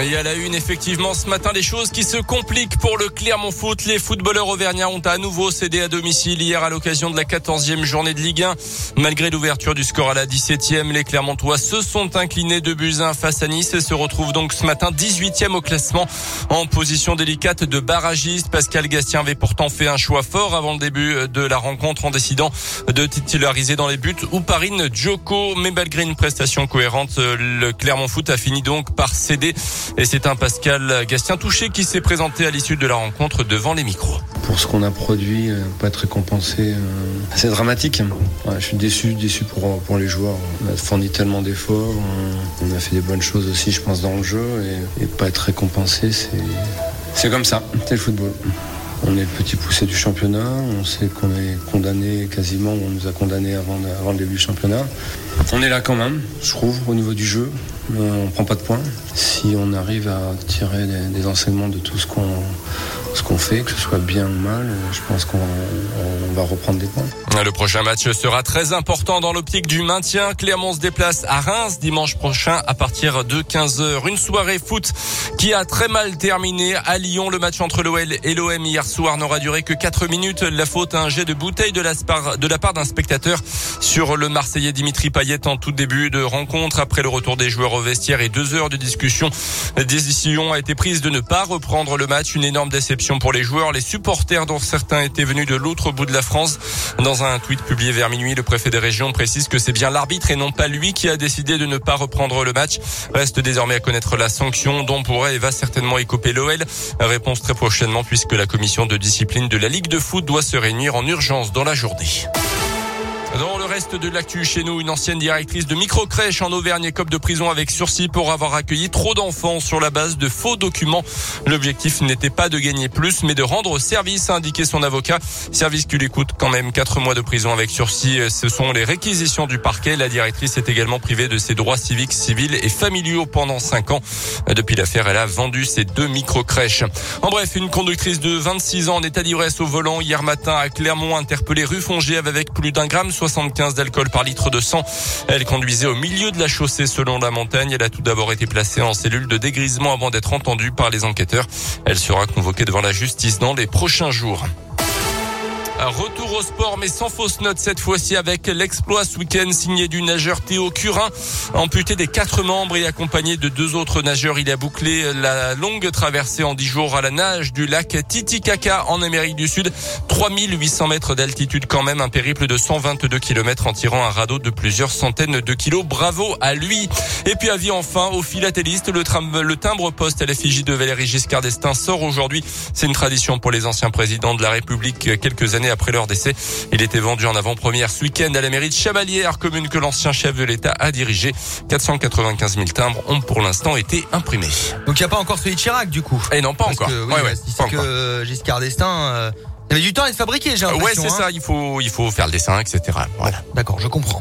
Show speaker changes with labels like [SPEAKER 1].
[SPEAKER 1] Et à la une, effectivement, ce matin, les choses qui se compliquent pour le Clermont Foot. Les footballeurs auvergnats ont à nouveau cédé à domicile hier à l'occasion de la 14e journée de Ligue 1. Malgré l'ouverture du score à la 17e, les Clermontois se sont inclinés de buts face à Nice et se retrouvent donc ce matin 18e au classement en position délicate de barragiste. Pascal Gastien avait pourtant fait un choix fort avant le début de la rencontre en décidant de titulariser dans les buts Ouparine Djoko. Mais malgré une prestation cohérente, le Clermont Foot a fini donc par céder et c'est un Pascal Gastien touché qui s'est présenté à l'issue de la rencontre devant les micros.
[SPEAKER 2] Pour ce qu'on a produit, euh, pas être récompensé, euh, c'est dramatique. je suis déçu, déçu pour, pour les joueurs. On a fourni tellement d'efforts, on, a fait des bonnes choses aussi, je pense, dans le jeu, et, pas être récompensé, c'est comme ça, c'est le football. On est le petit poussé du championnat, on sait qu'on est condamné quasiment, on nous a condamné avant, le début du championnat. On est là quand même, je trouve, au niveau du jeu. On prend pas de points. Si on arrive à tirer des, enseignements de tout ce qu'on que ce soit bien ou mal, je pense qu'on va reprendre des points.
[SPEAKER 1] Le prochain match sera très important dans l'optique du maintien. Clermont se déplace à Reims dimanche prochain à partir de 15h. Une soirée foot qui a très mal terminé à Lyon. Le match entre l'OL et l'OM hier soir n'aura duré que 4 minutes. La faute à un jet de bouteille de la, la part d'un spectateur sur le Marseillais Dimitri Payet en tout début de rencontre. Après le retour des joueurs au vestiaire et deux heures de discussion, décision a été prise de ne pas reprendre le match. Une énorme déception pour les joueurs, les supporters dont certains étaient venus de l'autre bout de la France. Dans un tweet publié vers minuit, le préfet des régions précise que c'est bien l'arbitre et non pas lui qui a décidé de ne pas reprendre le match. Reste désormais à connaître la sanction dont pourrait et va certainement écoper l'OL. Réponse très prochainement puisque la commission de discipline de la Ligue de foot doit se réunir en urgence dans la journée. Reste de l'actu chez nous, une ancienne directrice de micro-crèche en Auvergne écope de prison avec sursis pour avoir accueilli trop d'enfants sur la base de faux documents. L'objectif n'était pas de gagner plus, mais de rendre service, a indiqué son avocat. Service qui lui coûte quand même quatre mois de prison avec sursis. Ce sont les réquisitions du parquet. La directrice est également privée de ses droits civiques, civils et familiaux pendant cinq ans. Depuis l'affaire, elle a vendu ses deux micro-crèches. En bref, une conductrice de 26 ans en état d'ivresse au volant hier matin à Clermont interpellée rue Fongiève avec plus d'un gramme 75 d'alcool par litre de sang. Elle conduisait au milieu de la chaussée selon la montagne. Elle a tout d'abord été placée en cellule de dégrisement avant d'être entendue par les enquêteurs. Elle sera convoquée devant la justice dans les prochains jours. Retour au sport, mais sans fausse note cette fois-ci avec l'exploit ce week-end signé du nageur Théo Curin. Amputé des quatre membres et accompagné de deux autres nageurs, il a bouclé la longue traversée en dix jours à la nage du lac Titicaca en Amérique du Sud. 3800 mètres d'altitude quand même, un périple de 122 km en tirant un radeau de plusieurs centaines de kilos. Bravo à lui. Et puis avis enfin au philatéliste, le, timbre poste à l'effigie de Valéry Giscard d'Estaing sort aujourd'hui. C'est une tradition pour les anciens présidents de la République quelques années après leur décès. Il était vendu en avant-première ce week-end à la mairie de Chamalières, commune que l'ancien chef de l'État a dirigé. 495 000 timbres ont pour l'instant été imprimés.
[SPEAKER 3] Donc il n'y a pas encore celui de Chirac du coup?
[SPEAKER 1] Et non, pas encore.
[SPEAKER 3] Que, ouais, que Giscard d'Estaing... Euh, il y avait du temps à être fabriqué, j'ai l'impression.
[SPEAKER 1] Ouais, c'est
[SPEAKER 3] hein.
[SPEAKER 1] ça. Il faut, il faut faire le dessin, etc. Voilà.
[SPEAKER 3] D'accord, je comprends.